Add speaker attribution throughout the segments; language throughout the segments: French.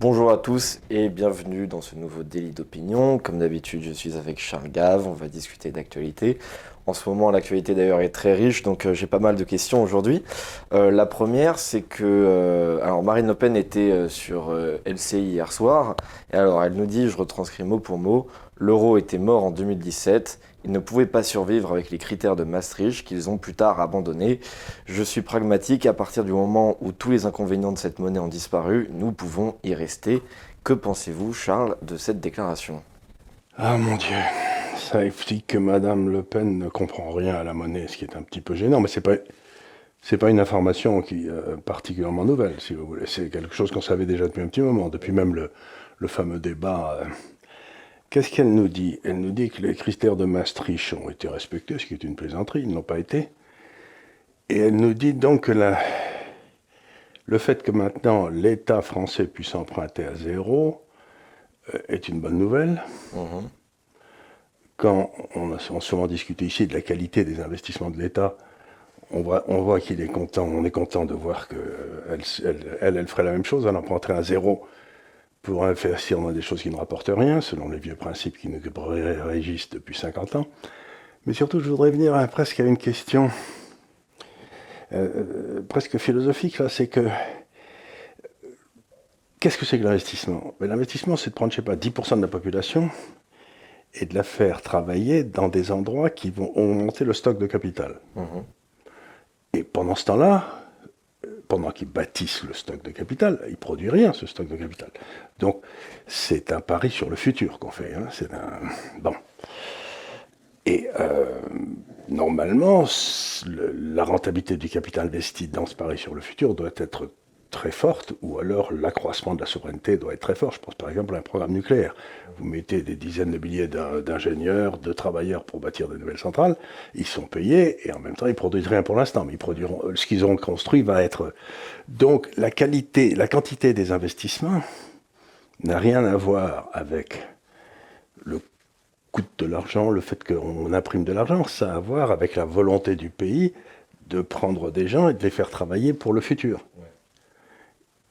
Speaker 1: Bonjour à tous et bienvenue dans ce nouveau délit d'opinion. Comme d'habitude, je suis avec Charles Gave, on va discuter d'actualité. En ce moment, l'actualité d'ailleurs est très riche, donc euh, j'ai pas mal de questions aujourd'hui. Euh, la première, c'est que euh, alors Marine Le Pen était sur LCI hier soir, et alors elle nous dit, je retranscris mot pour mot, l'euro était mort en 2017, ils ne pouvaient pas survivre avec les critères de Maastricht qu'ils ont plus tard abandonnés. Je suis pragmatique, à partir du moment où tous les inconvénients de cette monnaie ont disparu, nous pouvons y rester. Que pensez-vous, Charles, de cette déclaration?
Speaker 2: Ah mon Dieu, ça explique que Madame Le Pen ne comprend rien à la monnaie, ce qui est un petit peu gênant, mais c'est pas... Pas une information qui euh, particulièrement nouvelle, si vous voulez. C'est quelque chose qu'on savait déjà depuis un petit moment, depuis même le, le fameux débat euh, Qu'est-ce qu'elle nous dit? Elle nous dit que les critères de Maastricht ont été respectés, ce qui est une plaisanterie, ils n'ont pas été. Et elle nous dit donc que le fait que maintenant l'État français puisse emprunter à zéro euh, est une bonne nouvelle. Mhm. Quand on a souvent discuté ici de la qualité des investissements de l'État, on voit, on voit qu'il est content, on est content de voir qu'elle elle, elle, ferait la même chose, elle emprunterait à zéro pour investir dans des choses qui ne rapportent rien, selon les vieux principes qui nous régissent depuis 50 ans. Mais surtout, je voudrais venir presque à une question euh, euh, presque philosophique, là, c'est que qu'est-ce que c'est que l'investissement? Ben, L'investissement, c'est de prendre, je sais pas, 10% de la population et de la faire travailler dans des endroits qui vont augmenter le stock de capital. Mmh. Et pendant ce temps-là, pendant qu'ils bâtissent le stock de capital, ils produisent rien, ce stock de capital. Donc, c'est un pari sur le futur qu'on fait. Hein. Bon. Et euh, normalement, la rentabilité du capital investi dans ce pari sur le futur doit être très forte, ou alors l'accroissement de la souveraineté doit être très fort. Je pense par exemple à un programme nucléaire. Vous mettez des dizaines de milliers d'ingénieurs, de travailleurs pour bâtir de nouvelles centrales, ils sont payés et en même temps ils produisent rien pour l'instant, mais ils produiront ce qu'ils ont construit va être. Donc la qualité, la quantité des investissements n'a rien à voir avec le coût de l'argent, le fait qu'on imprime de l'argent, ça a à voir avec la volonté du pays de prendre des gens et de les faire travailler pour le futur.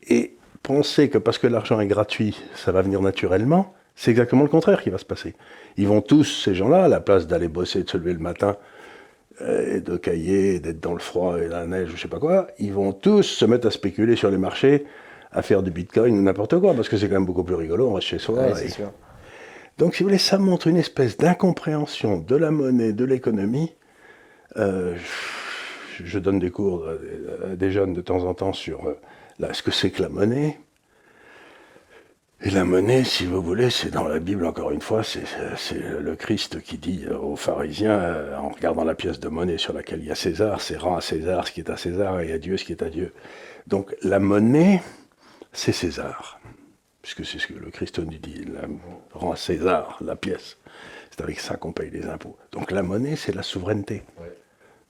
Speaker 2: Et penser que parce que l'argent est gratuit, ça va venir naturellement, c'est exactement le contraire qui va se passer. Ils vont tous, ces gens-là, à la place d'aller bosser, de se lever le matin, euh, et de cailler, d'être dans le froid et la neige, je sais pas quoi, ils vont tous se mettre à spéculer sur les marchés, à faire du bitcoin ou n'importe quoi, parce que c'est quand même beaucoup plus rigolo, on reste chez soi. Donc, si vous voulez, ça montre une espèce d'incompréhension de la monnaie, de l'économie. Euh, je donne des cours à des jeunes de temps en temps sur euh, Là, ce que c'est que la monnaie Et la monnaie, si vous voulez, c'est dans la Bible, encore une fois, c'est le Christ qui dit aux pharisiens, euh, en regardant la pièce de monnaie sur laquelle il y a César, c'est rend à César ce qui est à César et à Dieu ce qui est à Dieu. Donc la monnaie, c'est César, puisque c'est ce que le Christ nous dit, rend à César la pièce. C'est avec ça qu'on paye les impôts. Donc la monnaie, c'est la souveraineté.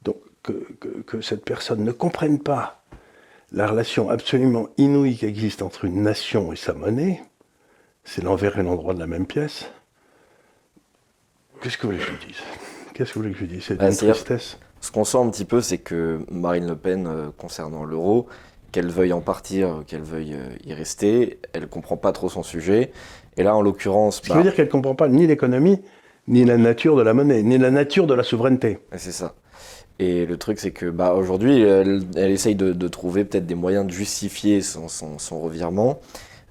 Speaker 2: Donc que cette personne ne comprenne pas la relation absolument inouïe qui existe entre une nation et sa monnaie, c'est l'envers et l'endroit de la même pièce. Qu'est-ce que vous voulez que je vous dise? Qu'est-ce que vous voulez que je vous dise? C'est une tristesse.
Speaker 1: Ce qu'on sent un petit peu, c'est que Marine Le Pen, euh, concernant l'euro, qu'elle veuille en partir, qu'elle veuille euh, y rester, elle ne comprend pas trop son sujet. Et là, en l'occurrence.
Speaker 2: Ce qui veut bah dire qu'elle ne comprend pas ni l'économie, ni la nature de la monnaie, ni la nature de la souveraineté.
Speaker 1: C'est ça. Et le truc, c'est que bah, aujourd'hui, elle, essaye de, trouver peut-être des moyens de justifier son, son, revirement.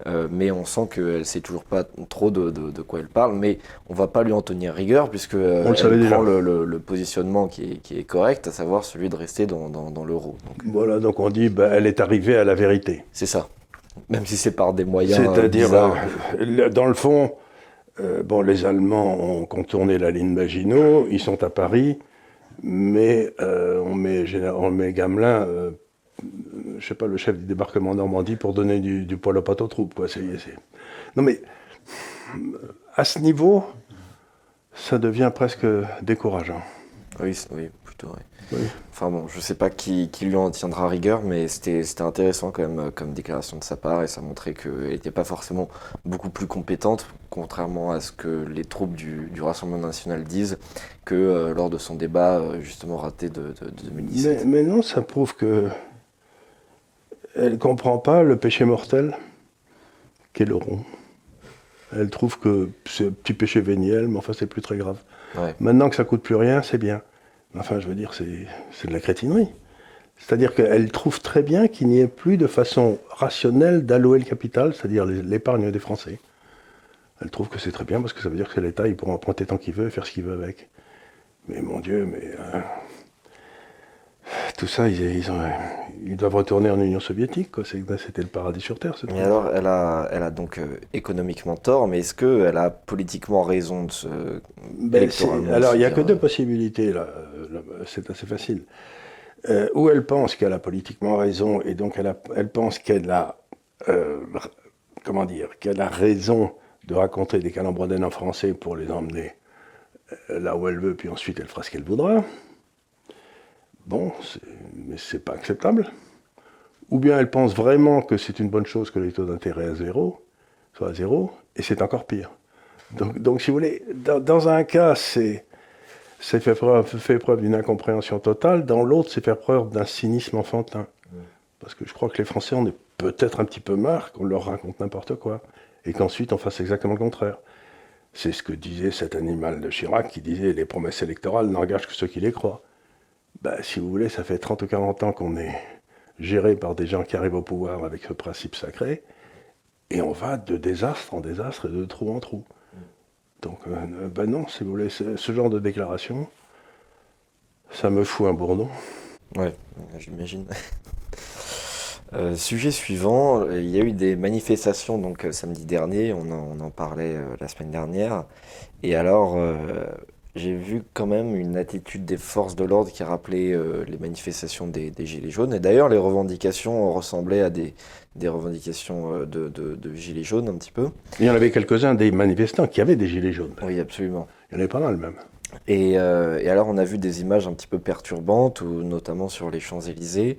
Speaker 1: Euh, mais on sent qu'elle ne sait toujours pas trop de, de, quoi elle parle, mais on va pas lui en tenir rigueur puisque euh, elle prend le, le, positionnement qui est, qui est, correct, à savoir celui de rester dans, dans, dans l'euro.
Speaker 2: Voilà, donc on dit bah, elle est arrivée à la vérité.
Speaker 1: C'est ça, même si c'est par des moyens.
Speaker 2: C'est-à-dire, euh, dans le fond, bon, les Allemands ont contourné la ligne Maginot, ils sont à Paris mais euh, on, met, Gamelin, euh, je sais pas, le chef du débarquement de Normandie pour donner du, poil aux pattes aux troupes. Quoi. Non mais, à ce niveau, ça devient presque décourageant.
Speaker 1: Oui, oui plutôt, oui. Enfin bon, je sais pas qui, qui, lui en tiendra rigueur, mais c'était intéressant quand même comme déclaration de sa part et ça montrait qu'elle n'était pas forcément beaucoup plus compétente, contrairement à ce que les troupes du, du Rassemblement national disent, que euh, lors de son débat euh, justement raté de, 2017.
Speaker 2: Mais, non, ça prouve que elle comprend pas le péché mortel qu'elle auront. Elle trouve que c'est un petit péché véniel, mais enfin, c'est plus très grave. Maintenant que ça coûte plus rien, c'est bien. Enfin, je veux dire, c'est de la crétinerie. C'est-à-dire qu'elle trouve très bien qu'il n'y ait plus de façon rationnelle d'allouer le capital, c'est-à-dire l'épargne des Français. Elle trouve que c'est très bien parce que ça veut dire que l'État, il pourra emprunter tant qu'il veut et faire ce qu'il veut avec. Mais mon Dieu, mais. Euh, tout ça, ils, ils, doivent retourner en Union soviétique. C'était le paradis sur Terre.
Speaker 1: Mais alors, elle a, elle a donc euh, économiquement tort, mais est-ce qu'elle a politiquement raison de se.
Speaker 2: Ben, alors, il n'y a que deux possibilités, là. C'est assez facile. Euh, où elle pense qu'elle a politiquement raison, et donc elle, elle pense qu'elle a. Euh, comment dire Qu'elle a raison de raconter des calembrodènes en français pour les emmener là où elle veut, puis ensuite elle fera ce qu'elle voudra. Bon, mais c'est pas acceptable. Ou bien elle pense vraiment que c'est une bonne chose que les taux d'intérêt à zéro, soit à zéro, et c'est encore pire. Donc, donc, si vous voulez, dans, un cas, c'est fait preuve, fait preuve d'une incompréhension totale, dans l'autre, c'est faire preuve d'un cynisme enfantin. Parce que je crois que les Français, on est peut-être un petit peu marre qu'on leur raconte n'importe quoi, et qu'ensuite on fasse exactement le contraire. C'est ce que disait cet animal de Chirac qui disait les promesses électorales n'engagent que ceux qui les croient. Bah, si vous voulez, ça fait 30 ou 40 ans qu'on est géré par des gens qui arrivent au pouvoir avec ce principe sacré, et on va de désastre en désastre et de trou en trou. Donc, ben non, si vous voulez, ce genre de déclaration, ça me fout un bourdon.
Speaker 1: Ouais, j'imagine. Euh, sujet suivant, il y a eu des manifestations donc euh, samedi dernier, on en, parlait la semaine dernière, et alors j'ai vu quand même une attitude des forces de l'ordre qui rappelait euh, les manifestations des, Gilets jaunes. Et d'ailleurs, les revendications ressemblaient à des, des revendications euh, de, de, Gilets jaunes un petit peu.
Speaker 2: Il y en avait quelques-uns des manifestants qui avaient des Gilets jaunes.
Speaker 1: Oui, absolument.
Speaker 2: Il y en avait pas mal même.
Speaker 1: Et, euh, et alors, on a vu des images un petit peu perturbantes, où, notamment sur les Champs-Élysées,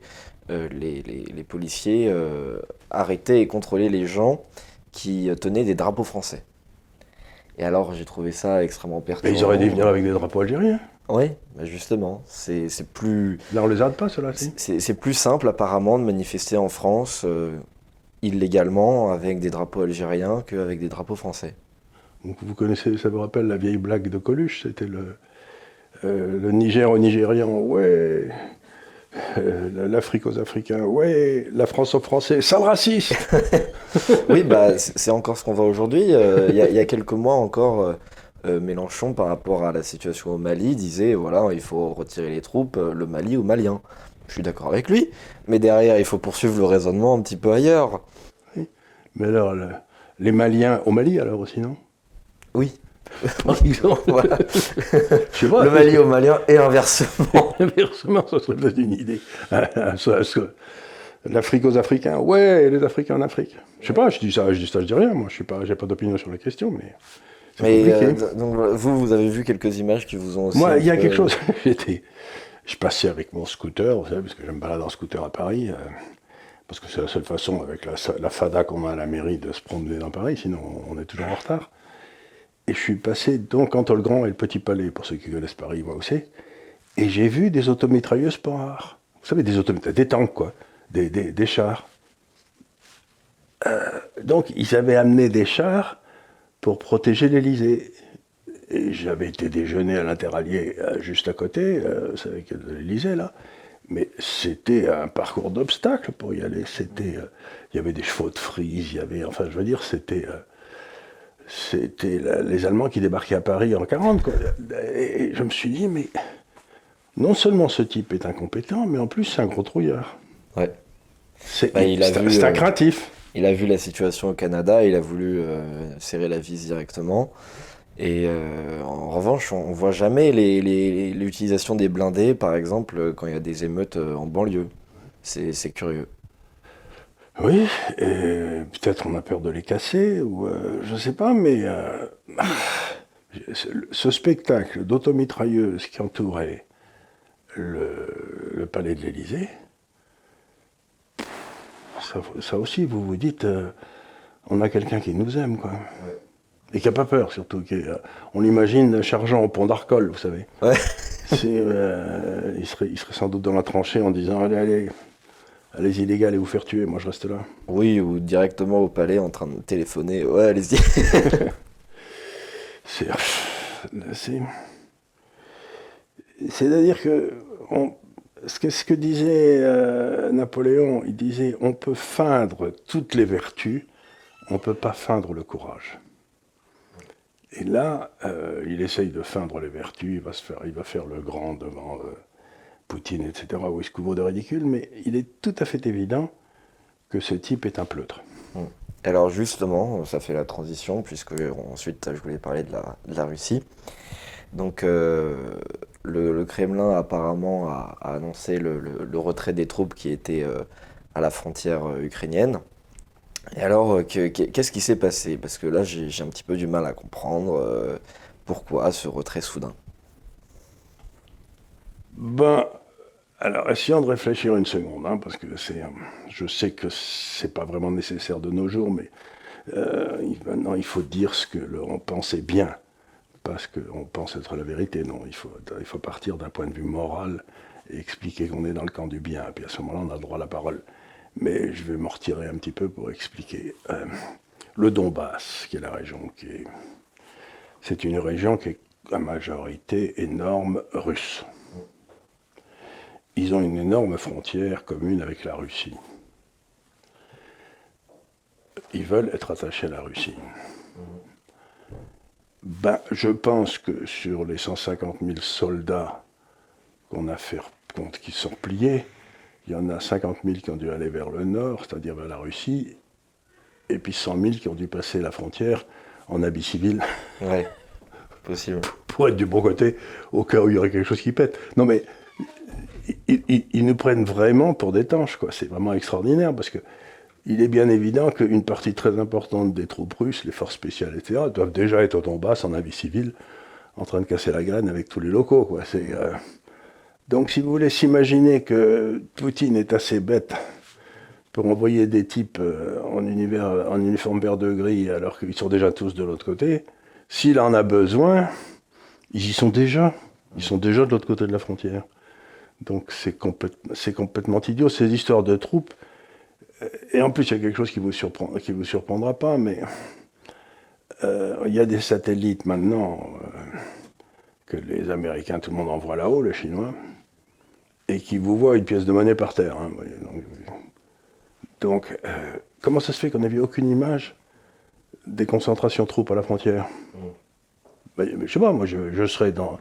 Speaker 1: les, les, les, policiers arrêtaient et contrôlaient les gens qui tenaient des drapeaux français. Et alors, j'ai trouvé ça extrêmement perturbant.
Speaker 2: Mais ils auraient dû venir avec des drapeaux algériens.
Speaker 1: Oui, bah justement, c'est plus...
Speaker 2: Là, on les arrête pas, ceux-là,
Speaker 1: C'est plus simple, apparemment, de manifester en France euh, illégalement avec des drapeaux algériens qu'avec des drapeaux français.
Speaker 2: Donc, vous connaissez, ça vous rappelle la vieille blague de Coluche, c'était le, euh, le Niger au Nigérian, ouais, euh, l'Afrique aux Africains, ouais, la France aux Français, sale raciste
Speaker 1: Oui, bah, c'est encore ce qu'on voit aujourd'hui. Euh, il y, a quelques mois encore, euh, Mélenchon, par rapport à la situation au Mali, disait voilà, il faut retirer les troupes, le Mali aux Maliens. Je suis d'accord avec lui, mais derrière, il faut poursuivre le raisonnement un petit peu ailleurs.
Speaker 2: Oui. Mais alors, les Maliens au Mali, alors aussi, non?
Speaker 1: Oui, le Mali au Malien et inversement.
Speaker 2: inversement, ça serait peut-être une idée. L'Afrique aux Africains, ouais, les Africains en Afrique. Je sais pas, je dis ça, je dis ça, je dis rien. Moi, je suis pas, j'ai pas d'opinion sur la question, mais.
Speaker 1: Mais euh, donc, vous, vous avez vu quelques images qui vous ont. Aussi
Speaker 2: Moi, il y a quelque chose. J'étais, je passais avec mon scooter, vous savez, parce que j'aime balader en scooter à Paris, euh, parce que c'est la seule façon avec la, la FADA qu'on a à la mairie de se promener dans Paris, sinon on est toujours en retard. Et je suis passé donc entre le Grand et le Petit Palais, pour ceux qui connaissent Paris, moi aussi. Et j'ai vu des automitrailleuses rares. Vous savez, des automitrailleuses, des tanks, quoi. Des, chars. Euh, donc, ils avaient amené des chars pour protéger l'Elysée. Et j'avais été déjeuner à l'interallié euh, juste à côté, euh, c'est avec l'Elysée, là. Mais c'était un parcours d'obstacles pour y aller. C'était, il y avait des chevaux de frise, il y avait, enfin, je veux dire, c'était c'était les Allemands qui débarquaient à Paris en 40. Et je me suis dit, mais non seulement ce type est incompétent, mais en plus c'est un gros trouillard.
Speaker 1: Ouais.
Speaker 2: C'est bah, un, craintif.
Speaker 1: il a vu la situation au Canada, il a voulu euh, serrer la vis directement. Et euh, en revanche, on, ne voit jamais l'utilisation des blindés, par exemple, quand il y a des émeutes euh, en banlieue. C'est curieux.
Speaker 2: Oui, et peut-être on a peur de les casser, ou euh, je ne sais pas, mais euh, ce spectacle d'automitrailleuse qui entourait le, palais de l'Élysée, ça, aussi, vous vous dites, euh, on a quelqu'un qui nous aime, quoi. Et qui n'a pas peur, surtout. on l'imagine chargeant au pont d'Arcole, vous savez. il, serait, il serait sans doute dans la tranchée en disant Allez, allez, à les illégales et vous faire tuer, moi je reste là.
Speaker 1: Oui, ou directement au palais en train de téléphoner. Ouais, allez-y.
Speaker 2: c'est. C'est-à-dire que, ce que, ce que disait euh, Napoléon, il disait on peut feindre toutes les vertus, on ne peut pas feindre le courage. Et là, euh, il essaye de feindre les vertus, il va, se faire, il va faire le grand devant euh, Poutine, etc., où il se couvre de ridicule, mais il est tout à fait évident que ce type est un pleutre.
Speaker 1: Hmm. Alors justement, ça fait la transition, puisque ensuite je voulais parler de la, Russie. Donc euh, le, Kremlin apparemment a, annoncé le, retrait des troupes qui étaient à la frontière ukrainienne. Et alors, euh, qu'est-ce qui s'est passé? Parce que là, j'ai un petit peu du mal à comprendre euh, pourquoi ce retrait soudain.
Speaker 2: Ben, alors, essayons de réfléchir une seconde, hein, parce que c'est, je sais que c'est pas vraiment nécessaire de nos jours, mais euh, maintenant il faut dire ce que l'on pensait bien, parce qu'on pense être la vérité. Non, il faut, il faut partir d'un point de vue moral et expliquer qu'on est dans le camp du bien. Et puis à ce moment-là, on a le droit à la parole mais je vais m'en retirer un petit peu pour expliquer. Euh, le Donbass, qui est la région qui est. C'est une région qui est à majorité énorme russe. Ils ont une énorme frontière commune avec la Russie. Ils veulent être attachés à la Russie. Ben, je pense que sur les 150 000 soldats qu'on a fait, qui sont pliés, il y en a 50 000 qui ont dû aller vers le nord, c'est-à-dire vers la Russie, et puis 100 000 qui ont dû passer la frontière en habit civil.
Speaker 1: Oui, possible.
Speaker 2: Pour être du bon côté, au cas où il y aurait quelque chose qui pète. Non mais, ils, nous prennent vraiment pour des tanches, quoi. C'est vraiment extraordinaire, parce que il est bien évident qu'une partie très importante des troupes russes, les forces spéciales, etc., doivent déjà être au Donbass en habit civil, en train de casser la graine avec tous les locaux. Euh, donc si vous voulez s'imaginer que Poutine est assez bête pour envoyer des types euh, en, en uniforme vert de gris alors qu'ils sont déjà tous de l'autre côté, s'il en a besoin, ils y sont déjà. Ils sont déjà de l'autre côté de la frontière. Donc c'est complètement idiot, ces histoires de troupes. Et en plus, il y a quelque chose qui vous surprend, qui vous surprendra pas, mais euh, il y a des satellites maintenant euh, que les Américains, tout le monde envoie là-haut, les Chinois et qui vous voit une pièce de monnaie par terre. Hein, donc, euh, comment ça se fait qu'on n'a vu aucune image des concentrations de troupes à la frontière? Mm. ben, Je sais pas, moi je, serais dans.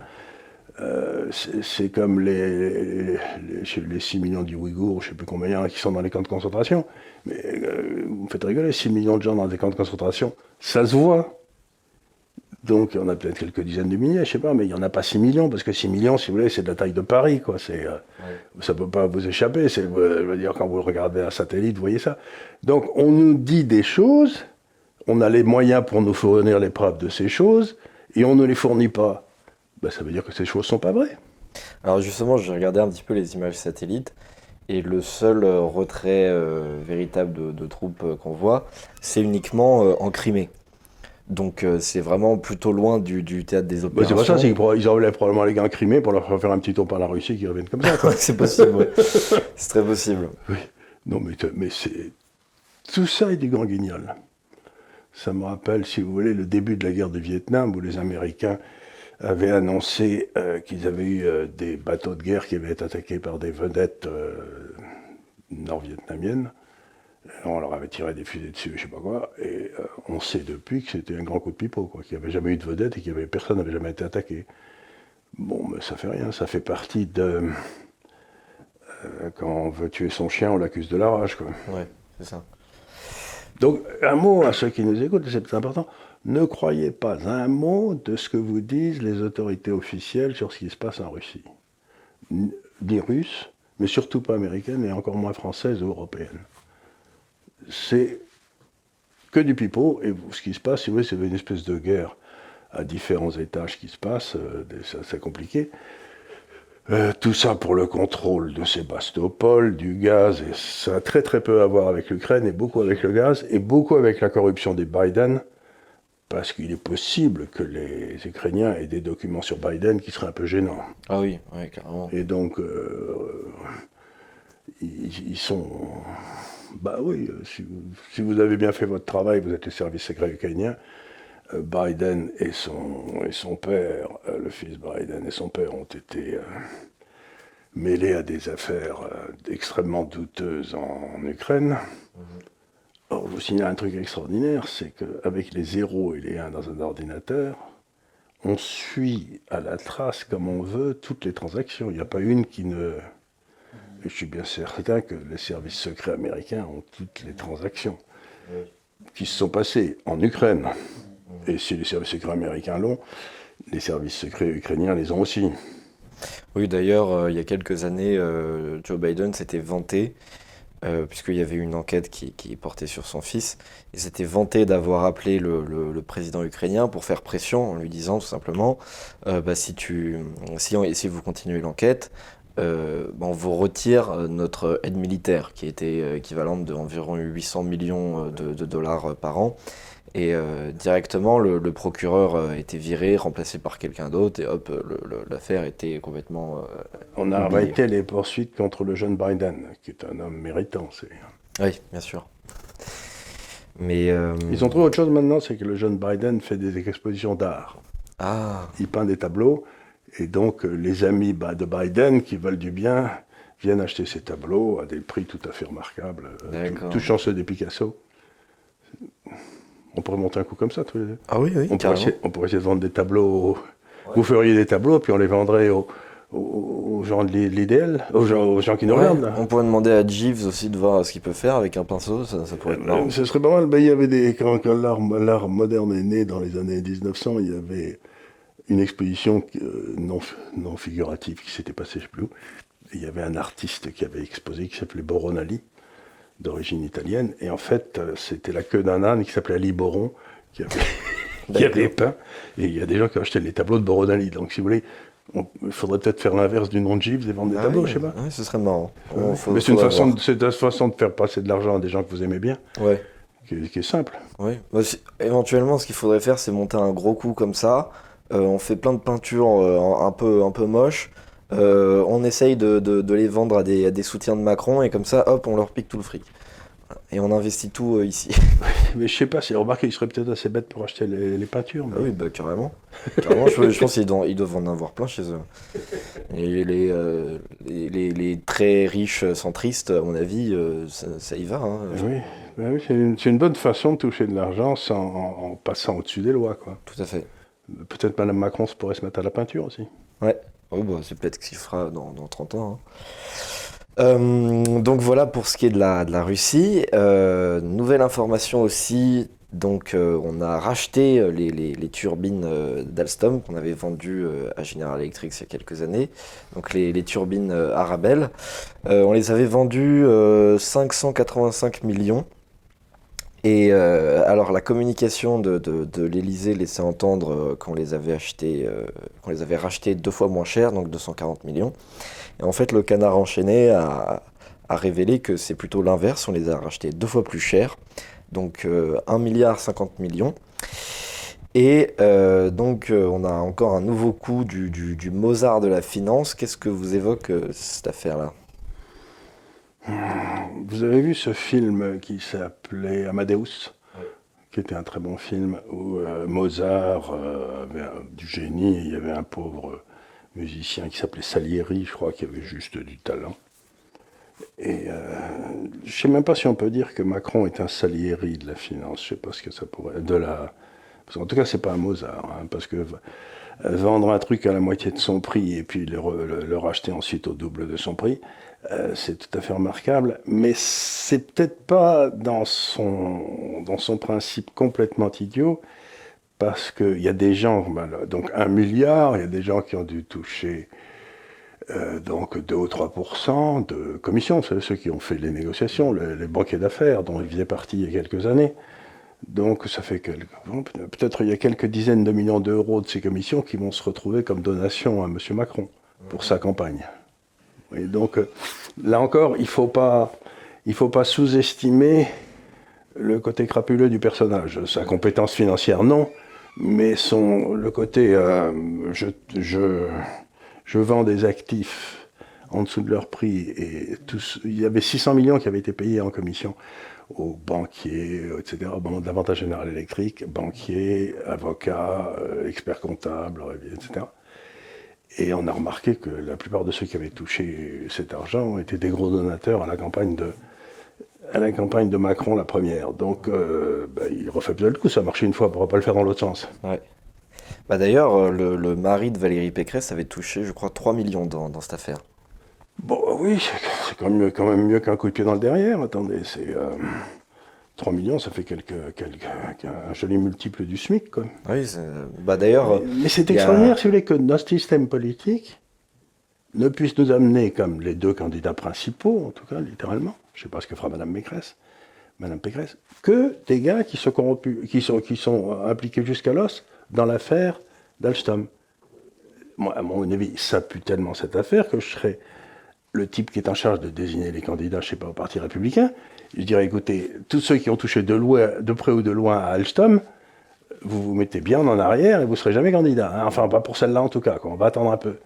Speaker 2: Euh, c'est comme les, les, 6 millions du Ouïghour, je ne sais plus combien, qui sont dans les camps de concentration. Mais euh, vous me faites rigoler, 6 millions de gens dans des camps de concentration, ça se voit. Donc, on a peut-être quelques dizaines de milliers, je sais pas, mais il n'y en a pas 6 millions, parce que 6 millions, si vous voulez, c'est de la taille de Paris, quoi. C'est, euh, Ça ne peut pas vous échapper. C'est, je veux dire, quand vous regardez un satellite, vous voyez ça. Donc, on nous dit des choses, on a les moyens pour nous fournir les preuves de ces choses, et on ne les fournit pas. Ben, ça veut dire que ces choses ne sont pas vraies.
Speaker 1: Alors, justement, j'ai regardé un petit peu les images satellites, et le seul euh, retrait véritable de, de troupes qu'on voit, c'est uniquement en Crimée. Donc euh, c'est vraiment plutôt loin du, théâtre des opérations.
Speaker 2: c'est pas ça, c'est qu'ils enlèvent probablement les gars Crimée pour leur faire un petit tour par la Russie qui reviennent comme ça.
Speaker 1: c'est possible, oui. c'est très possible.
Speaker 2: Oui. Non, mais, mais c'est. Tout ça est du grand guignol. Ça me rappelle, si vous voulez, le début de la guerre du Vietnam où les Américains avaient annoncé euh, qu'ils avaient eu euh, des bateaux de guerre qui avaient été attaqués par des vedettes nord-vietnamiennes on leur avait tiré des fusées dessus, je sais pas quoi, et euh, on sait depuis que c'était un grand coup de pipeau, quoi, qu'il n'y avait jamais eu de vedette et qu'il avait personne n'avait jamais été attaqué. Bon, mais ça fait rien, ça fait partie de euh, quand on veut tuer son chien, on l'accuse de la rage, quoi.
Speaker 1: Ouais, c'est ça.
Speaker 2: Donc un mot à ceux qui nous écoutent, c'est important. Ne croyez pas un mot de ce que vous disent les autorités officielles sur ce qui se passe en Russie, ni russes, mais surtout pas américaines et encore moins françaises ou européennes c'est que du pipeau, et ce qui se passe, si c'est une espèce de guerre à différents étages qui se passe, euh, c'est compliqué. Euh, tout ça pour le contrôle de Sébastopol, du gaz, et ça a très très peu à voir avec l'Ukraine, et beaucoup avec le gaz, et beaucoup avec la corruption des Biden, parce qu'il est possible que les Ukrainiens aient des documents sur Biden qui seraient un peu gênants.
Speaker 1: Ah oui, oui carrément.
Speaker 2: Et donc, euh, ils, sont. Bah oui, si vous, avez bien fait votre travail, vous êtes les services secrets ukrainiens. Biden et son, et son père, le fils Biden et son père ont été mêlés à des affaires extrêmement douteuses en, Ukraine. Mhm. Je vous signale un truc extraordinaire, c'est qu'avec les zéros et les 1 dans un ordinateur, on suit à la trace, comme on veut, toutes les transactions. Il n'y a pas une qui ne... je suis bien certain que les services secrets américains ont toutes les transactions qui se sont passées en Ukraine. Et si les services secrets américains l'ont, les services secrets ukrainiens les ont aussi.
Speaker 1: Oui, d'ailleurs, euh, il y a quelques années, euh, Joe Biden s'était vanté euh, puisqu'il y avait une enquête qui, portait sur son fils. Il s'était vanté d'avoir appelé le, président ukrainien pour faire pression en lui disant tout simplement euh, bah, si, tu, si, si vous continuez l'enquête, euh, on vous retire notre aide militaire qui était équivalente d'environ 800 millions de, de, dollars par an. Et euh, directement, le, procureur a été viré, remplacé par quelqu'un d'autre, et hop, l'affaire était complètement.
Speaker 2: Euh, On a arrêté les poursuites contre le jeune Biden, qui est un homme méritant.
Speaker 1: Oui, bien sûr. Mais. Euh,
Speaker 2: Ils ont trouvé autre chose maintenant, c'est que le jeune Biden fait des expositions d'art.
Speaker 1: Ah.
Speaker 2: Il peint des tableaux, et donc les amis de Biden qui veulent du bien viennent acheter ces tableaux à des prix tout à fait remarquables, touchant ceux des Picasso. On pourrait monter un coup comme ça tous les deux.
Speaker 1: Ah oui, oui.
Speaker 2: On, pourrait essayer, on pourrait essayer, de vendre des tableaux. Vous feriez des tableaux, puis on les vendrait aux, gens de l'idéal, aux gens, qui nous regardent.
Speaker 1: On pourrait demander à Jeeves aussi de voir ce qu'il peut faire avec un pinceau, ça, pourrait être marrant.
Speaker 2: Ce serait pas mal. Ben, il y avait des, quand, l'art moderne est né dans les années 1900, il y avait une exposition euh, non, non figurative qui s'était passée, je sais plus où. il y avait un artiste qui avait exposé qui s'appelait Boronali d'origine italienne. Et en fait, euh, c'était la queue d'un âne qui s'appelait Ali Boron, qui avait, qui peint. Et il y a des gens qui ont acheté les tableaux de Boronali. Donc, si vous voulez, il faudrait peut-être faire l'inverse du nom de Jeeves et vendre des ah tableaux, je sais pas.
Speaker 1: Oui, ce serait marrant.
Speaker 2: Mais c'est une, façon de, une façon de faire passer de l'argent à des gens que vous aimez bien.
Speaker 1: Ouais.
Speaker 2: Qui, est simple.
Speaker 1: Oui. Bah, éventuellement, ce qu'il faudrait faire, c'est monter un gros coup comme ça. Euh, on fait plein de peintures euh, un, peu, un peu moches. Euh, on essaye de, les vendre à des, soutiens de Macron et comme ça, hop, on leur pique tout le fric. Et on investit tout euh, ici.
Speaker 2: mais je sais pas, c'est remarqué, ils seraient peut-être assez bêtes pour acheter les, peintures.
Speaker 1: Ah oui, bah carrément. je, pense qu'ils doivent, ils doivent en avoir plein chez eux. Et les, euh, les, très riches centristes, à mon avis, ça, y va. Hein.
Speaker 2: Oui, bah oui c'est une, bonne façon de toucher de l'argent sans, en, passant au-dessus des lois. Quoi.
Speaker 1: Tout à fait.
Speaker 2: Peut-être Mme Macron pourrait se mettre à la peinture aussi.
Speaker 1: Ouais. Oh, bah, c'est peut-être qu'il fera dans, dans 30 ans. Hein. Euh, donc voilà pour ce qui est de la, de la Russie. Euh, nouvelle information aussi, donc euh, on a racheté les, les, les turbines d'Alstom qu'on avait vendues à General Electric il y a quelques années. Donc les, les turbines Arabelle. on les avait vendues 585 millions. Et alors la communication de, de, l'Elysée laissait entendre qu'on les avait achetés, qu'on les avait rachetés deux fois moins cher, donc 240 millions. Et en fait, le canard enchaîné a, révélé que c'est plutôt l'inverse. On les a rachetés deux fois plus cher, donc 1 euh, milliard 50 millions. Et euh, donc, euh, on a encore un nouveau coup du, Mozart de la finance. Qu'est-ce que vous évoque cette affaire-là?
Speaker 2: Vous avez vu ce film qui s'appelait Amadeus qui était un très bon film où Mozart avait du génie il y avait un pauvre musicien qui s'appelait Salieri, je crois, qui avait juste du talent. Et euh, je ne sais même pas si on peut dire que Macron est un Salieri de la finance. Je sais pas ce que ça pourrait. De la. Parce en tout cas, c'est pas un Mozart, hein, parce que vendre un truc à la moitié de son prix et puis le, racheter ensuite au double de son prix, euh, c'est tout à fait remarquable. Mais c'est peut-être pas dans son dans son principe complètement idiot parce qu'il y a des gens, ben, donc un milliard, il y a des gens qui ont dû toucher euh, donc 2 ou 3 de commission, ceux qui ont fait les négociations, les, banquiers d'affaires dont il faisait partie il y a quelques années. Donc ça fait quelques, peut-être il y a quelques dizaines de millions d'euros de ces commissions qui vont se retrouver comme donation à M. Macron pour sa campagne. Et donc euh, là encore, il ne faut pas, pas sous-estimer le côté crapuleux du personnage. Sa compétence financière, non, mais son, le côté euh, je, je, je, vends des actifs en dessous de leur prix. Et il y avait 600 millions qui avaient été payés en commission aux banquiers, etc., au moment de l'avantage général électrique, banquiers, avocats, euh, experts comptables, etc. Et on a remarqué que la plupart de ceux qui avaient touché cet argent étaient des gros donateurs à la campagne de, à la campagne de Macron, la première. Donc, euh, bah, il refait peut-être le coup. Ça a marché une fois, pourra pas le faire dans l'autre sens.
Speaker 1: Bah, D'ailleurs, euh, le, mari de Valérie Pécresse avait touché, je crois, 3 millions dans, dans cette affaire.
Speaker 2: Bon, oui, c'est quand même, quand même mieux qu'un coup de pied dans le derrière. Attendez, c'est. 3 euh, millions, ça fait quelques, un joli multiple du SMIC. Quoi.
Speaker 1: Oui, bah d'ailleurs.
Speaker 2: Mais, c'est extraordinaire, si vous voulez, que notre système politique ne puisse nous amener comme les deux candidats principaux, en tout cas, littéralement, je ne sais pas ce que fera Mme Pécresse, Madame Pécresse, que des gars qui sont corrompus, qui sont, qui sont impliqués jusqu'à l'os dans l'affaire d'Alstom. Moi, à mon avis, ça pue tellement cette affaire que je serais le type qui est en charge de désigner les candidats, je ne sais pas, au Parti républicain, je dirais, écoutez, tous ceux qui ont touché de, près ou de loin à Alstom, vous vous mettez bien en arrière et vous ne serez jamais candidat. Hein. Enfin, pas pour celle-là en tout cas, on va attendre un peu.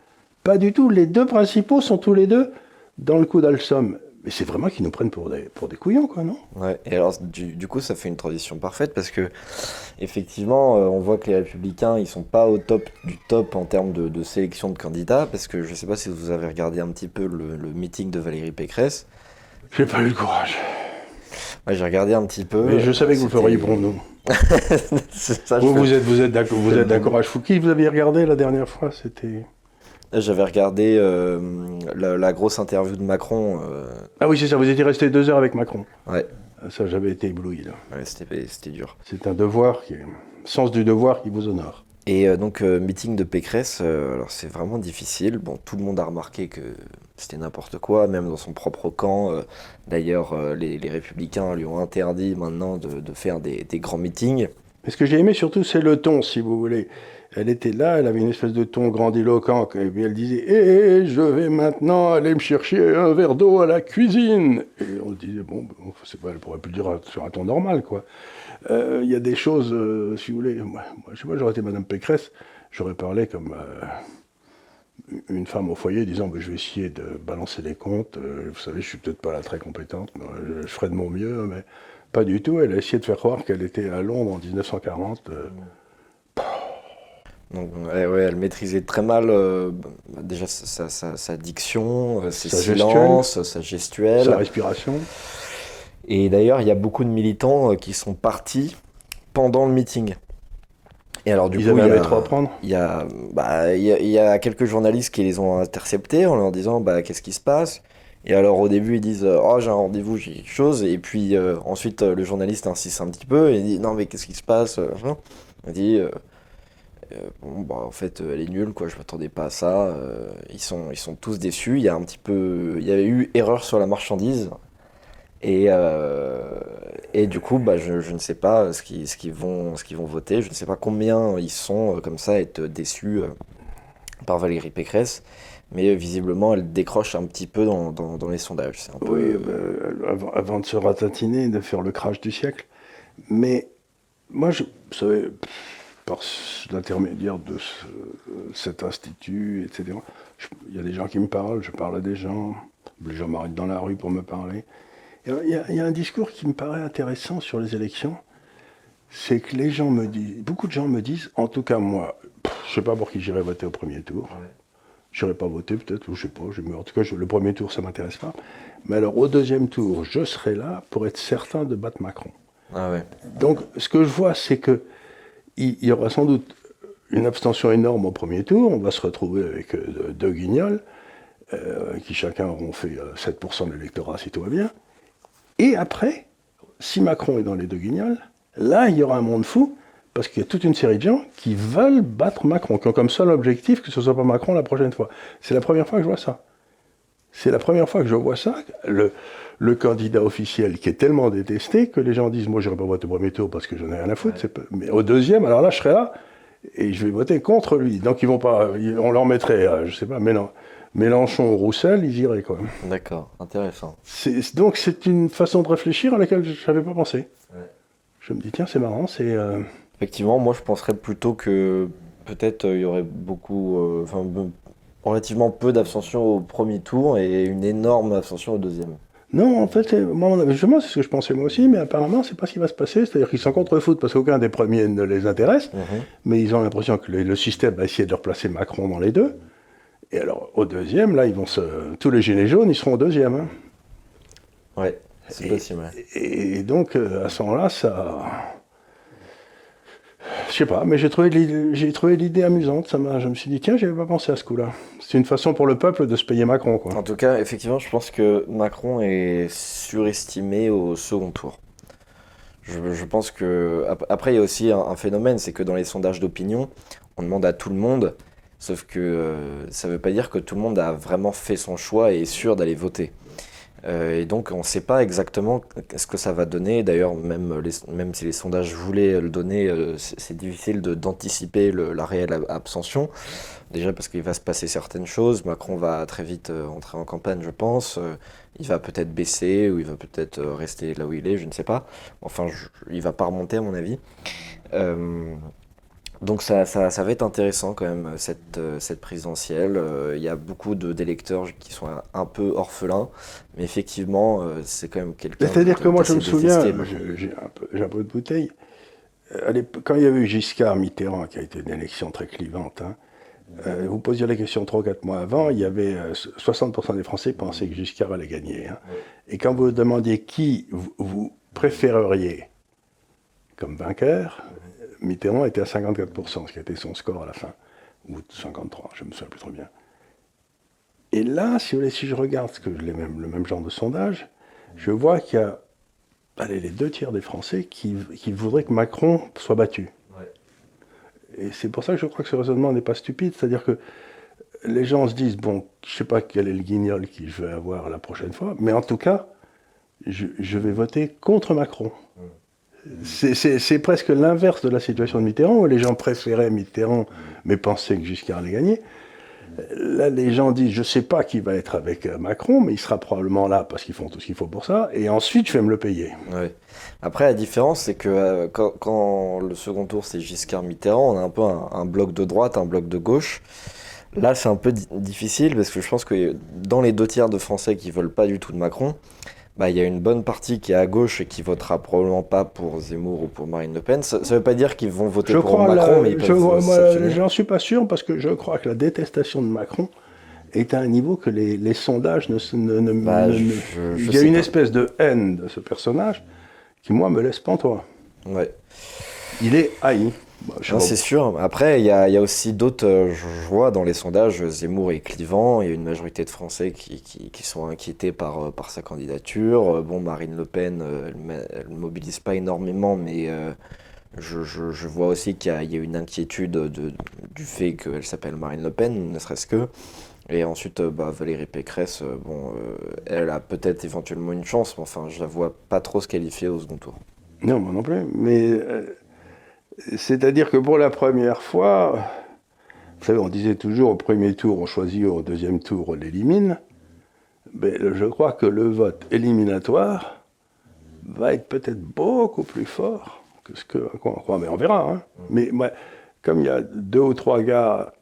Speaker 2: Pas du tout, les deux principaux sont tous les deux dans le coup d'Alstom. Mais c'est vraiment qu'ils nous prennent pour des, pour des couillons, quoi, non?
Speaker 1: Ouais, et alors, du, coup, ça fait une transition parfaite parce que, effectivement, euh, on voit que les Républicains, ils sont pas au top du top en termes de, sélection de candidats parce que je sais pas si vous avez regardé un petit peu le, meeting de Valérie Pécresse.
Speaker 2: J'ai pas eu le courage.
Speaker 1: Ouais, j'ai regardé un petit peu.
Speaker 2: Mais je savais que vous feriez pour nous. ça, vous, vous, êtes, vous êtes d'accord, vous êtes d'accord. Fouki, vous aviez regardé la dernière fois, c'était.
Speaker 1: J'avais regardé euh, la, grosse interview de Macron. Euh.
Speaker 2: Ah oui, c'est ça, vous étiez resté deux heures avec Macron.
Speaker 1: Ouais.
Speaker 2: Ah, ça, j'avais été ébloui. Là.
Speaker 1: Ouais, c'était dur.
Speaker 2: C'est un devoir, qui est... sens du devoir qui vous honore.
Speaker 1: Et euh, donc, meeting de Pécresse, alors c'est vraiment difficile. Bon, tout le monde a remarqué que c'était n'importe quoi, même dans son propre camp. D'ailleurs, les, Républicains lui ont interdit maintenant de, de faire des, des grands meetings.
Speaker 2: Mais ce que j'ai aimé surtout, c'est le ton, si vous voulez elle était là, elle avait une espèce de ton grandiloquent, et puis elle disait Eh, je vais maintenant aller me chercher un verre d'eau à la cuisine Et on se disait Bon, c'est pas, elle pourrait plus dire sur un ton normal, quoi. Euh, il y a des choses, euh, si vous voulez, moi, je sais pas, j'aurais été Madame Pécresse, j'aurais parlé comme euh, une femme au foyer disant Je vais essayer de balancer les comptes, vous savez, je suis peut-être pas là très compétente, mais je, ferai de mon mieux, mais pas du tout. Elle a essayé de faire croire qu'elle était à Londres en 1940.
Speaker 1: Donc, ouais, elle maîtrisait très mal euh, déjà sa, diction, euh, ses silences, sa gestuelle.
Speaker 2: Sa respiration.
Speaker 1: Et d'ailleurs, il y a beaucoup de militants euh, qui sont partis pendant le meeting.
Speaker 2: Et alors, du Ils coup, il y, a, à prendre?
Speaker 1: il, y a, bah, il, y a, quelques journalistes qui les ont interceptés en leur disant bah, Qu'est-ce qui se passe? Et alors, au début, ils disent Oh, j'ai un rendez-vous, j'ai quelque chose. Et puis, ensuite, le journaliste insiste un petit peu et dit Non, mais qu'est-ce qui se passe Il dit euh, bon, bah, en fait, elle est nulle, quoi. Je m'attendais pas à ça. Euh, ils, sont, ils sont tous déçus. Il y a un petit peu, il y avait eu erreur sur la marchandise. Et, euh, et du coup, bah, je, je, ne sais pas ce qu'ils ce vont, ce vont voter. Je ne sais pas combien ils sont comme ça, être déçus par Valérie Pécresse. Mais visiblement, elle décroche un petit peu dans, dans, dans les sondages.
Speaker 2: Un peu... Oui, bah, avant, avant, de se ratatiner, de faire le crash du siècle. Mais moi, je, vous savez, par l'intermédiaire de cet institut, etc. Il y a des gens qui me parlent, je parle à des gens, les gens m'arrêtent dans la rue pour me parler. Il y, a, un discours qui me paraît intéressant sur les élections, c'est que les gens me disent, beaucoup de gens me disent, en tout cas moi, je ne sais pas pour qui j'irai voter au premier tour. N'irai pas voter peut-être, ou je sais pas. en tout cas, le premier tour, ça m'intéresse pas. Mais alors, au deuxième tour, je serai là pour être certain de battre Macron.
Speaker 1: Ah
Speaker 2: Donc, ce que je vois, c'est que il y aura sans doute une abstention énorme au premier tour. On va se retrouver avec euh, deux guignols, euh, qui chacun auront fait 7% euh, de l'électorat si tout va bien. Et après, si Macron est dans les deux guignols, là, il y aura un monde fou, parce qu'il y a toute une série de gens qui veulent battre Macron, qui ont comme seul objectif que ce soit pas Macron la prochaine fois. C'est la première fois que je vois ça. C'est la première fois que je vois ça. Le, le candidat officiel qui est tellement détesté que les gens disent Moi, je n'irai pas voter au premier tour parce que je n'ai rien à foutre. Mais au deuxième, alors là, je serai là et je vais voter contre lui. Donc, ils vont pas. On leur mettrait, euh, je sais pas, Mélenchon ou Roussel, ils iraient quand même.
Speaker 1: D'accord, intéressant.
Speaker 2: Donc, c'est une façon de réfléchir à laquelle je n'avais pas pensé. Je me dis Tiens, c'est marrant, c'est. Euh,
Speaker 1: Effectivement, moi, je penserais plutôt que peut-être euh, il y aurait beaucoup relativement peu d'abstention au premier tour et une énorme abstention au deuxième.
Speaker 2: Non, en fait, moi, justement, c'est ce que je pensais moi aussi, mais apparemment, c'est pas ce qui va se passer. C'est-à-dire qu'ils s'en contre-foutent parce qu'aucun des premiers ne les intéresse, mhm. mais ils ont l'impression que le, système va essayer de replacer Macron dans les deux. Et alors, au deuxième, là, ils vont se. Tous les gilets jaunes, ils seront au deuxième. Hein.
Speaker 1: Ouais, c'est possible.
Speaker 2: Et, donc, euh, à ce moment-là, ça. Je sais pas, mais j'ai trouvé l'idée amusante. Ça je me suis dit, tiens, j'avais pas pensé à ce coup-là. C'est une façon pour le peuple de se payer Macron.
Speaker 1: En tout cas, effectivement, je pense que Macron est surestimé au second tour. Je, pense que. Après, il y a aussi un, phénomène, c'est que dans les sondages d'opinion, on demande à tout le monde, sauf que euh, ça veut pas dire que tout le monde a vraiment fait son choix et est sûr d'aller voter. Euh, et donc on ne sait pas exactement ce que ça va donner. D'ailleurs, même, même si les sondages voulaient le donner, euh, c'est difficile d'anticiper la réelle abstention. Déjà parce qu'il va se passer certaines choses. Macron va très vite euh, entrer en campagne, je pense. il va peut-être baisser ou il va peut-être rester là où il est, je ne sais pas. Enfin, il il va pas remonter à mon avis. Donc ça, ça, ça, va être intéressant quand même, cette, euh, cette présidentielle. Euh, il y a beaucoup d'électeurs qui sont un, peu orphelins, mais effectivement, euh, c'est quand même quelqu'un...
Speaker 2: C'est-à-dire que moi, je me souviens, j'ai un, peu, un peu de bouteille, quand il y avait eu Giscard Mitterrand, qui a été une élection très clivante, hein, vous posiez la question 3 ou 4 mois avant, il y avait 60% des Français pensaient que Giscard allait gagner. Hein. Et quand vous demandiez qui vous préféreriez comme vainqueur, Mitterrand était à 54%, ce qui a été son score à la fin, ou 53, je me souviens plus trop bien. Et là, si, vous si je regarde ce que le même genre de sondage, je vois qu'il y a allez, les deux tiers des Français qui, voudraient que Macron soit battu. Et c'est pour ça que je crois que ce raisonnement n'est pas stupide, c'est-à-dire que les gens se disent, bon, je ne sais pas quel est le guignol que je vais avoir la prochaine fois, mais en tout cas, je, vais voter contre Macron. C'est presque l'inverse de la situation de Mitterrand, où les gens préféraient Mitterrand, mais pensaient que Giscard allait gagner. Là, les gens disent, je ne sais pas qui va être avec euh, Macron, mais il sera probablement là parce qu'ils font tout ce qu'il faut pour ça, et ensuite je vais me le payer.
Speaker 1: Après, la différence, c'est que euh, quand, le second tour c'est Giscard-Mitterrand, on a un peu un, bloc de droite, un bloc de gauche. Là, c'est un peu difficile parce que je pense que dans les deux tiers de Français qui veulent pas du tout de Macron, bah, il y a une bonne partie qui est à gauche et qui votera probablement pas pour Zemmour ou pour Marine Le Pen. Ça ne veut pas dire qu'ils vont voter pour Macron, mais ils
Speaker 2: peuvent J'en suis pas sûr parce que je crois que la détestation de Macron est à un niveau que les, les sondages ne... ne, bah, il y a une espèce de haine de ce personnage qui, moi, me laisse pantois.
Speaker 1: Ouais.
Speaker 2: Il est haï.
Speaker 1: Bah, c'est sûr. Après, il y, a, aussi d'autres. Euh, je vois dans les sondages, Zemmour est clivant. Il y a une majorité de Français qui, sont inquiétés par, euh, par sa candidature. Euh, bon, Marine Le Pen, elle ne mobilise pas énormément, mais je, vois aussi qu'il y, a une inquiétude de, du fait qu'elle s'appelle Marine Le Pen, ne serait-ce que. Et ensuite, bah, Valérie Pécresse, bon, elle a peut-être éventuellement une chance, mais enfin, je la vois pas trop se qualifier au second tour.
Speaker 2: Non, moi non plus. Mais c'est-à-dire que pour la première fois, vous savez, on disait toujours au premier tour on choisit, au deuxième tour on l'élimine. Mais je crois que le vote éliminatoire va être peut-être beaucoup plus fort que ce qu'on croit. Mais on verra. Hein. Mais comme il y a deux ou trois gars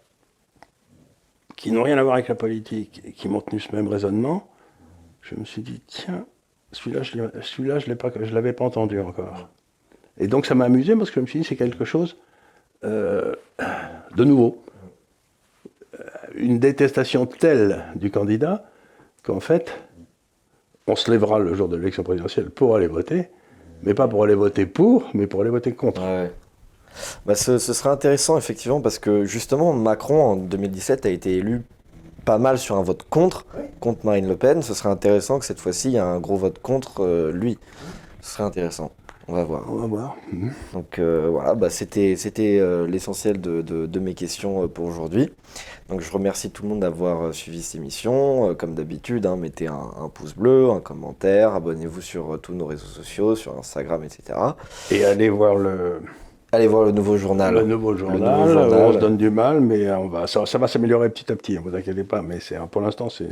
Speaker 2: qui n'ont rien à voir avec la politique et qui m'ont tenu ce même raisonnement, je me suis dit, tiens, celui-là, je ne l'avais pas entendu encore. Et donc ça m'a amusé parce que je me suis dit c'est quelque chose euh, de nouveau. Euh, une détestation telle du candidat qu'en fait, on se lèvera le jour de l'élection présidentielle pour aller voter, mais pas pour aller voter pour, mais pour aller voter contre.
Speaker 1: Bah, ce, serait intéressant effectivement parce que justement Macron en 2017 a été élu pas mal sur un vote contre, contre Marine Le Pen. Ce serait intéressant que cette fois-ci il y ait un gros vote contre euh, lui. Ce serait intéressant. On va voir.
Speaker 2: On va voir. Mhm.
Speaker 1: Donc euh, voilà, bah, c'était euh, l'essentiel de, mes questions euh, pour aujourd'hui. Donc je remercie tout le monde d'avoir suivi cette émission. comme d'habitude, hein, mettez un, pouce bleu, un commentaire, abonnez-vous sur tous nos réseaux sociaux, sur Instagram, etc.
Speaker 2: Et allez voir le.
Speaker 1: Allez voir le nouveau journal.
Speaker 2: Le nouveau journal. On se donne du mal, mais on va, ça, va s'améliorer petit à petit. Ne vous inquiétez pas. Mais pour l'instant, c'est,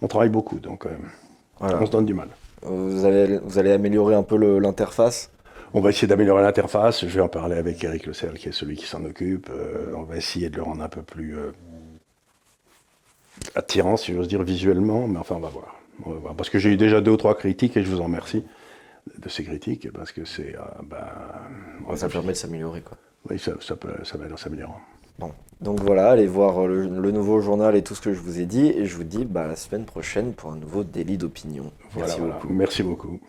Speaker 2: on travaille beaucoup, donc on se donne du mal.
Speaker 1: Vous allez, vous allez améliorer un peu l'interface?
Speaker 2: On va essayer d'améliorer l'interface. Je vais en parler avec Eric Le Cerf, qui est celui qui s'en occupe. Euh, on va essayer de le rendre un peu plus, euh, attirant, si j'ose dire, visuellement, mais enfin, on va voir. On va voir. Parce que j'ai eu déjà deux ou trois critiques et je vous en remercie de ces critiques, parce que c'est. Euh, ben,
Speaker 1: ça permet de s'améliorer, quoi.
Speaker 2: Oui, ça, ça, peut, ça va s'améliorer.
Speaker 1: Bon, donc voilà, allez voir le, nouveau journal et tout ce que je vous ai dit, et je vous dis bah, la semaine prochaine pour un nouveau délit d'opinion.
Speaker 2: Voilà, Merci beaucoup. Merci beaucoup.